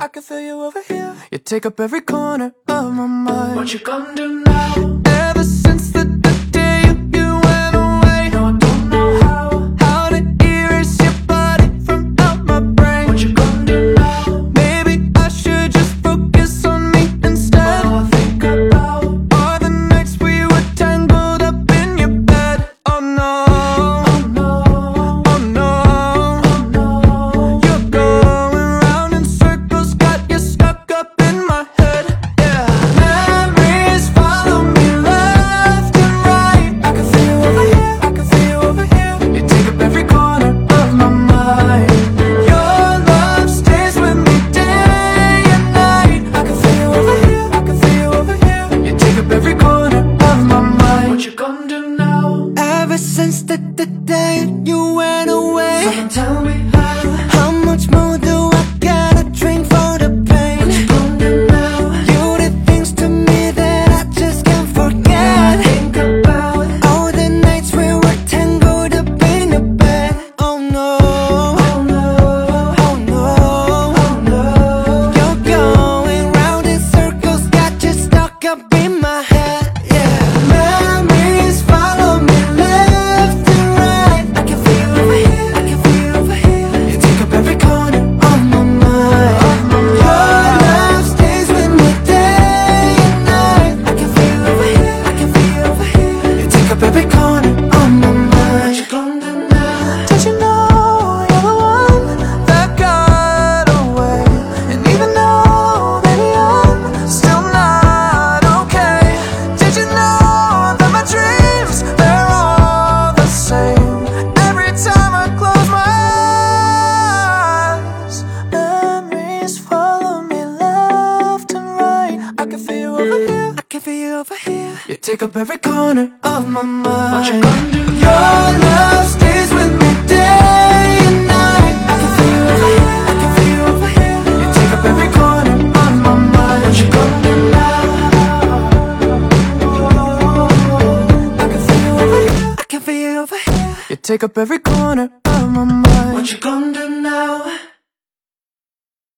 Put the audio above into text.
I can feel you over here. You take up every corner of my mind. What you gonna do now? since the, the day you went Take up every corner of my mind What you gonna do? Your love stays with me day and night. I can feel you over here, I can feel you over here You take up every corner of my mind. What you gonna do now? I can feel you over here, I can feel you over here You take up every corner of my mind. What you gonna do now?